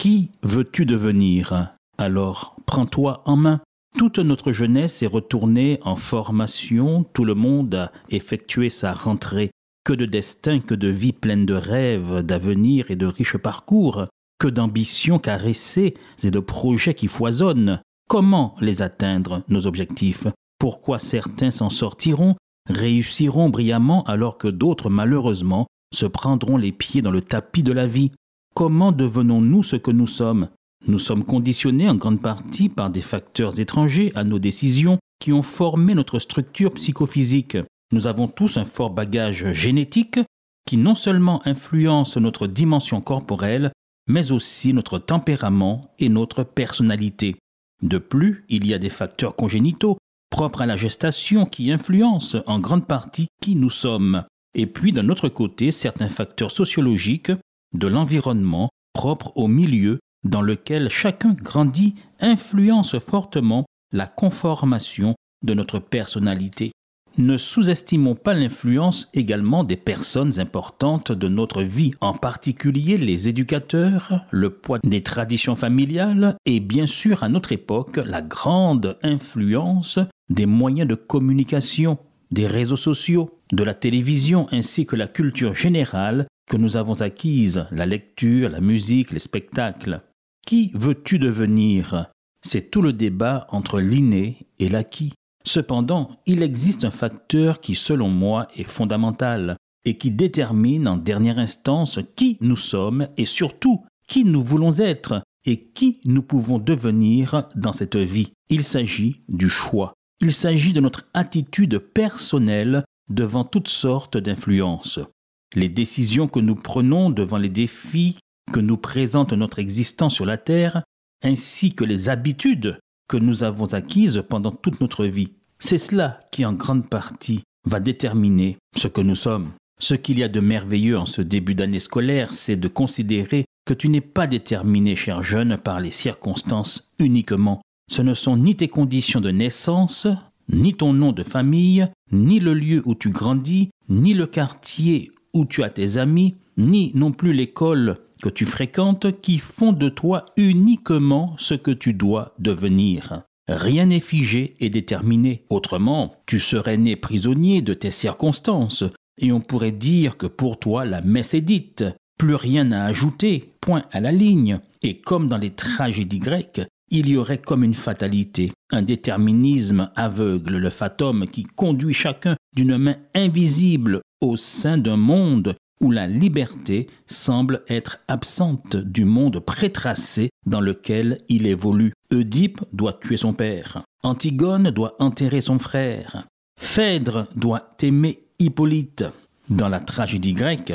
Qui veux-tu devenir? Alors, prends-toi en main. Toute notre jeunesse est retournée en formation, tout le monde a effectué sa rentrée. Que de destin, que de vie pleine de rêves, d'avenir et de riches parcours, que d'ambitions caressées et de projets qui foisonnent. Comment les atteindre, nos objectifs? Pourquoi certains s'en sortiront, réussiront brillamment alors que d'autres, malheureusement, se prendront les pieds dans le tapis de la vie? Comment devenons-nous ce que nous sommes? Nous sommes conditionnés en grande partie par des facteurs étrangers à nos décisions qui ont formé notre structure psychophysique. Nous avons tous un fort bagage génétique qui non seulement influence notre dimension corporelle, mais aussi notre tempérament et notre personnalité. De plus, il y a des facteurs congénitaux propres à la gestation qui influencent en grande partie qui nous sommes et puis d'un autre côté certains facteurs sociologiques de l'environnement propre au milieu dans lequel chacun grandit influencent fortement la conformation de notre personnalité. Ne sous-estimons pas l'influence également des personnes importantes de notre vie, en particulier les éducateurs, le poids des traditions familiales et bien sûr à notre époque la grande influence des moyens de communication, des réseaux sociaux, de la télévision ainsi que la culture générale que nous avons acquise, la lecture, la musique, les spectacles. Qui veux-tu devenir? C'est tout le débat entre l'inné et l'acquis. Cependant, il existe un facteur qui, selon moi, est fondamental et qui détermine en dernière instance qui nous sommes et surtout qui nous voulons être et qui nous pouvons devenir dans cette vie. Il s'agit du choix. Il s'agit de notre attitude personnelle devant toutes sortes d'influences. Les décisions que nous prenons devant les défis que nous présente notre existence sur la Terre, ainsi que les habitudes que nous avons acquises pendant toute notre vie. C'est cela qui en grande partie va déterminer ce que nous sommes. Ce qu'il y a de merveilleux en ce début d'année scolaire, c'est de considérer que tu n'es pas déterminé, cher jeune, par les circonstances uniquement. Ce ne sont ni tes conditions de naissance, ni ton nom de famille, ni le lieu où tu grandis, ni le quartier où tu as tes amis, ni non plus l'école que tu fréquentes qui font de toi uniquement ce que tu dois devenir. Rien n'est figé et déterminé. Autrement, tu serais né prisonnier de tes circonstances, et on pourrait dire que pour toi la messe est dite. Plus rien à ajouter, point à la ligne. Et comme dans les tragédies grecques, il y aurait comme une fatalité, un déterminisme aveugle, le fatum qui conduit chacun d'une main invisible au sein d'un monde où la liberté semble être absente du monde prétracé dans lequel il évolue. Oedipe doit tuer son père, Antigone doit enterrer son frère, Phèdre doit aimer Hippolyte. Dans la tragédie grecque,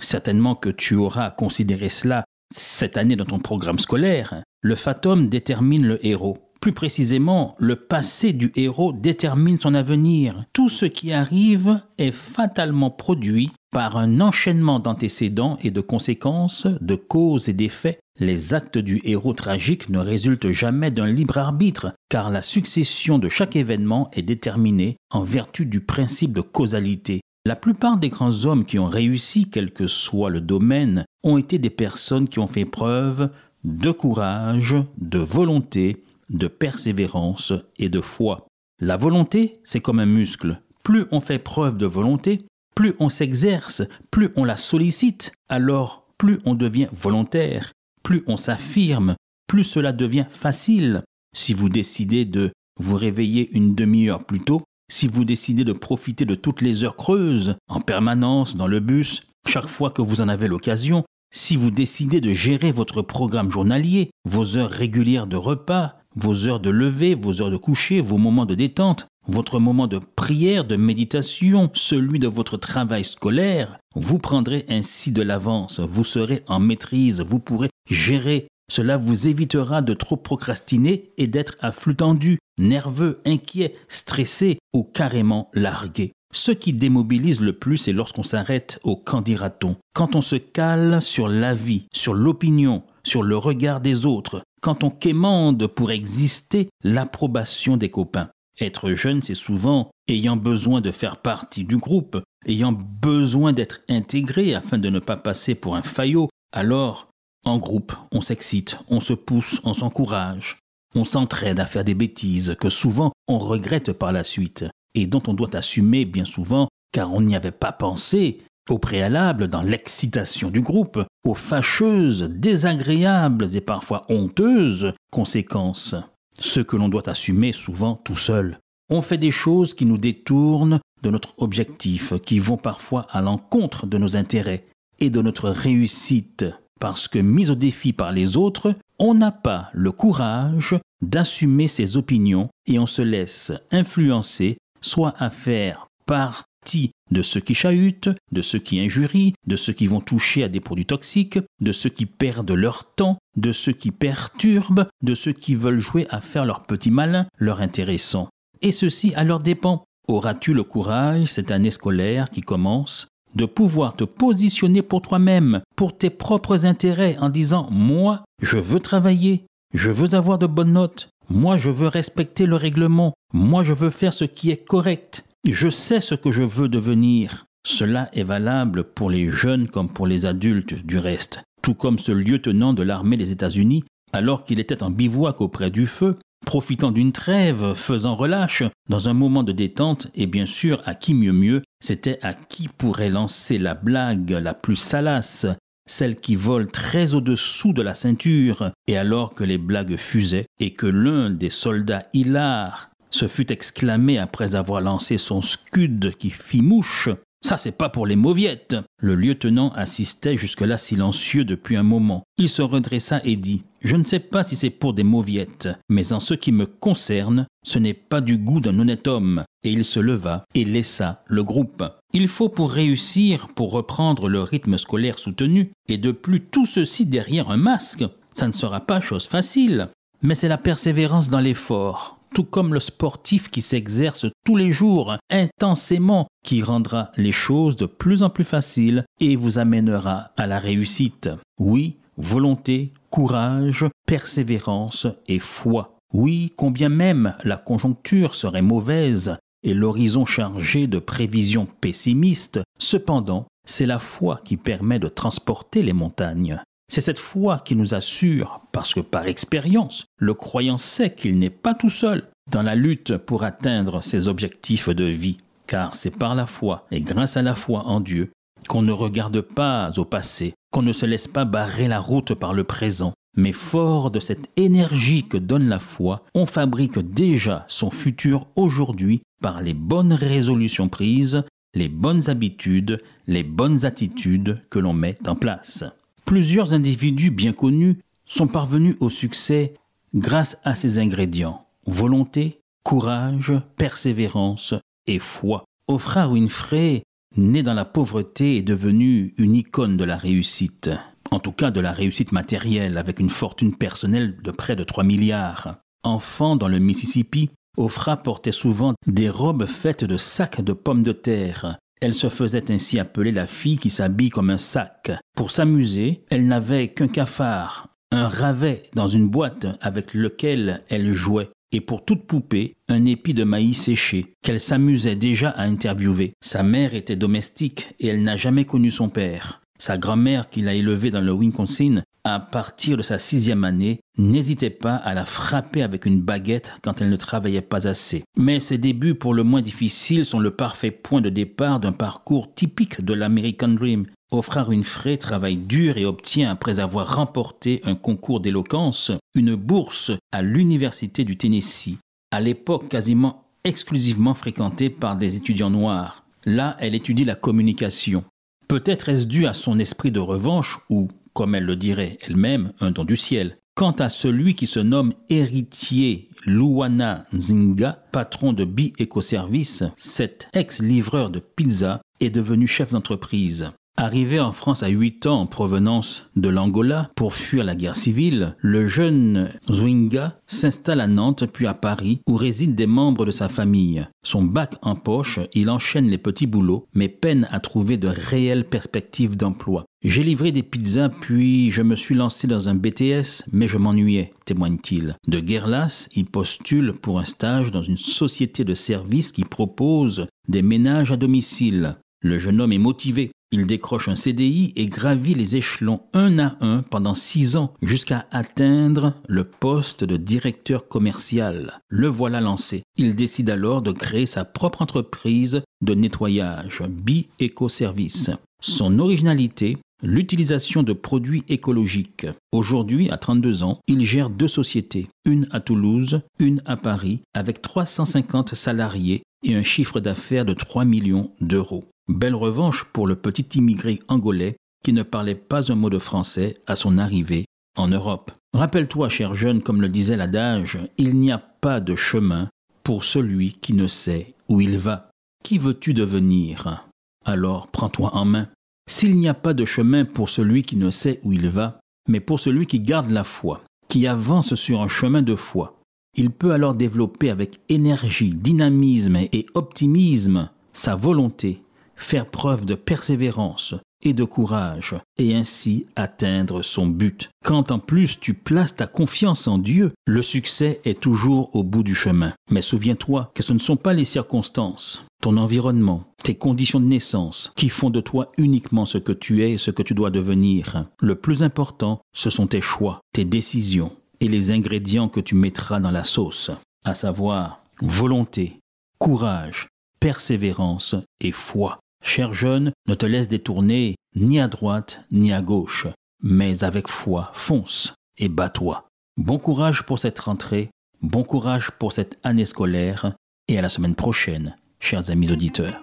certainement que tu auras considéré cela cette année dans ton programme scolaire, le fatum détermine le héros. Plus précisément, le passé du héros détermine son avenir. Tout ce qui arrive est fatalement produit par un enchaînement d'antécédents et de conséquences, de causes et d'effets. Les actes du héros tragique ne résultent jamais d'un libre arbitre, car la succession de chaque événement est déterminée en vertu du principe de causalité. La plupart des grands hommes qui ont réussi, quel que soit le domaine, ont été des personnes qui ont fait preuve de courage, de volonté, de persévérance et de foi. La volonté, c'est comme un muscle. Plus on fait preuve de volonté, plus on s'exerce, plus on la sollicite, alors plus on devient volontaire, plus on s'affirme, plus cela devient facile. Si vous décidez de vous réveiller une demi-heure plus tôt, si vous décidez de profiter de toutes les heures creuses, en permanence, dans le bus, chaque fois que vous en avez l'occasion, si vous décidez de gérer votre programme journalier, vos heures régulières de repas, vos heures de lever, vos heures de coucher, vos moments de détente, votre moment de prière, de méditation, celui de votre travail scolaire, vous prendrez ainsi de l'avance, vous serez en maîtrise, vous pourrez gérer Cela vous évitera de trop procrastiner et d'être à flux tendu, nerveux, inquiet, stressé ou carrément largué. Ce qui démobilise le plus, c'est lorsqu'on s'arrête au qu'en dira-t-on. Quand on se cale sur l'avis, sur l'opinion, sur le regard des autres, quand on quémande pour exister l'approbation des copains. Être jeune, c'est souvent ayant besoin de faire partie du groupe, ayant besoin d'être intégré afin de ne pas passer pour un faillot. Alors, en groupe, on s'excite, on se pousse, on s'encourage, on s'entraide à faire des bêtises que souvent on regrette par la suite et dont on doit assumer bien souvent car on n'y avait pas pensé au préalable dans l'excitation du groupe, aux fâcheuses, désagréables et parfois honteuses conséquences, ce que l'on doit assumer souvent tout seul. On fait des choses qui nous détournent de notre objectif, qui vont parfois à l'encontre de nos intérêts et de notre réussite, parce que mis au défi par les autres, on n'a pas le courage d'assumer ses opinions et on se laisse influencer soit à faire partie de ceux qui chahutent, de ceux qui injurient, de ceux qui vont toucher à des produits toxiques, de ceux qui perdent leur temps, de ceux qui perturbent, de ceux qui veulent jouer à faire leur petit malin, leur intéressant. Et ceci à leur dépens. Auras-tu le courage, cette année scolaire qui commence, de pouvoir te positionner pour toi-même, pour tes propres intérêts, en disant Moi, je veux travailler, je veux avoir de bonnes notes, moi, je veux respecter le règlement, moi, je veux faire ce qui est correct, je sais ce que je veux devenir. Cela est valable pour les jeunes comme pour les adultes du reste. Tout comme ce lieutenant de l'armée des États-Unis, alors qu'il était en bivouac auprès du feu, profitant d'une trêve, faisant relâche, dans un moment de détente, et bien sûr, à qui mieux mieux, c'était à qui pourrait lancer la blague la plus salace, celle qui vole très au-dessous de la ceinture, et alors que les blagues fusaient, et que l'un des soldats hilars se fut exclamé après avoir lancé son scud qui fit mouche, ça, c'est pas pour les mauviettes. Le lieutenant assistait jusque-là silencieux depuis un moment. Il se redressa et dit Je ne sais pas si c'est pour des mauviettes, mais en ce qui me concerne, ce n'est pas du goût d'un honnête homme. Et il se leva et laissa le groupe. Il faut pour réussir, pour reprendre le rythme scolaire soutenu, et de plus tout ceci derrière un masque, ça ne sera pas chose facile. Mais c'est la persévérance dans l'effort, tout comme le sportif qui s'exerce tous les jours intensément, qui rendra les choses de plus en plus faciles et vous amènera à la réussite. Oui, volonté, courage, persévérance et foi. Oui, combien même la conjoncture serait mauvaise et l'horizon chargé de prévisions pessimistes, cependant, c'est la foi qui permet de transporter les montagnes. C'est cette foi qui nous assure, parce que par expérience, le croyant sait qu'il n'est pas tout seul dans la lutte pour atteindre ses objectifs de vie, car c'est par la foi et grâce à la foi en Dieu qu'on ne regarde pas au passé, qu'on ne se laisse pas barrer la route par le présent, mais fort de cette énergie que donne la foi, on fabrique déjà son futur aujourd'hui par les bonnes résolutions prises, les bonnes habitudes, les bonnes attitudes que l'on met en place. Plusieurs individus bien connus sont parvenus au succès grâce à ces ingrédients volonté, courage, persévérance et foi. Oprah Winfrey, née dans la pauvreté, est devenue une icône de la réussite. En tout cas de la réussite matérielle, avec une fortune personnelle de près de 3 milliards. Enfant dans le Mississippi, Oprah portait souvent des robes faites de sacs de pommes de terre, elle se faisait ainsi appeler la fille qui s'habille comme un sac. Pour s'amuser, elle n'avait qu'un cafard, un ravet dans une boîte avec lequel elle jouait, et pour toute poupée, un épi de maïs séché, qu'elle s'amusait déjà à interviewer. Sa mère était domestique et elle n'a jamais connu son père. Sa grand-mère, qui l'a élevée dans le Wisconsin, à partir de sa sixième année, n'hésitait pas à la frapper avec une baguette quand elle ne travaillait pas assez. Mais ses débuts pour le moins difficiles sont le parfait point de départ d'un parcours typique de l'American Dream. Oprah Winfrey travaille dur et obtient, après avoir remporté un concours d'éloquence, une bourse à l'Université du Tennessee, à l'époque quasiment exclusivement fréquentée par des étudiants noirs. Là, elle étudie la communication. Peut-être est-ce dû à son esprit de revanche ou, comme elle le dirait elle-même, un don du ciel. Quant à celui qui se nomme héritier Luana Nzinga, patron de Bi Ecoservice, cet ex-livreur de pizza est devenu chef d'entreprise. Arrivé en France à 8 ans en provenance de l'Angola pour fuir la guerre civile, le jeune Zwinga s'installe à Nantes puis à Paris où résident des membres de sa famille. Son bac en poche, il enchaîne les petits boulots mais peine à trouver de réelles perspectives d'emploi. J'ai livré des pizzas puis je me suis lancé dans un BTS mais je m'ennuyais, témoigne-t-il. De guerre il postule pour un stage dans une société de services qui propose des ménages à domicile. Le jeune homme est motivé. Il décroche un CDI et gravit les échelons un à un pendant six ans jusqu'à atteindre le poste de directeur commercial. Le voilà lancé. Il décide alors de créer sa propre entreprise de nettoyage, Bi Eco Service. Son originalité, l'utilisation de produits écologiques. Aujourd'hui, à 32 ans, il gère deux sociétés, une à Toulouse, une à Paris, avec 350 salariés et un chiffre d'affaires de 3 millions d'euros. Belle revanche pour le petit immigré angolais qui ne parlait pas un mot de français à son arrivée en Europe. Rappelle-toi, cher jeune, comme le disait l'adage, il n'y a pas de chemin pour celui qui ne sait où il va. Qui veux-tu devenir? Alors prends-toi en main. S'il n'y a pas de chemin pour celui qui ne sait où il va, mais pour celui qui garde la foi, qui avance sur un chemin de foi, il peut alors développer avec énergie, dynamisme et optimisme sa volonté faire preuve de persévérance et de courage, et ainsi atteindre son but. Quand en plus tu places ta confiance en Dieu, le succès est toujours au bout du chemin. Mais souviens-toi que ce ne sont pas les circonstances, ton environnement, tes conditions de naissance qui font de toi uniquement ce que tu es et ce que tu dois devenir. Le plus important, ce sont tes choix, tes décisions et les ingrédients que tu mettras dans la sauce, à savoir volonté, courage, persévérance et foi. Cher jeune, ne te laisse détourner ni à droite ni à gauche, mais avec foi, fonce et bats-toi. Bon courage pour cette rentrée, bon courage pour cette année scolaire, et à la semaine prochaine, chers amis auditeurs.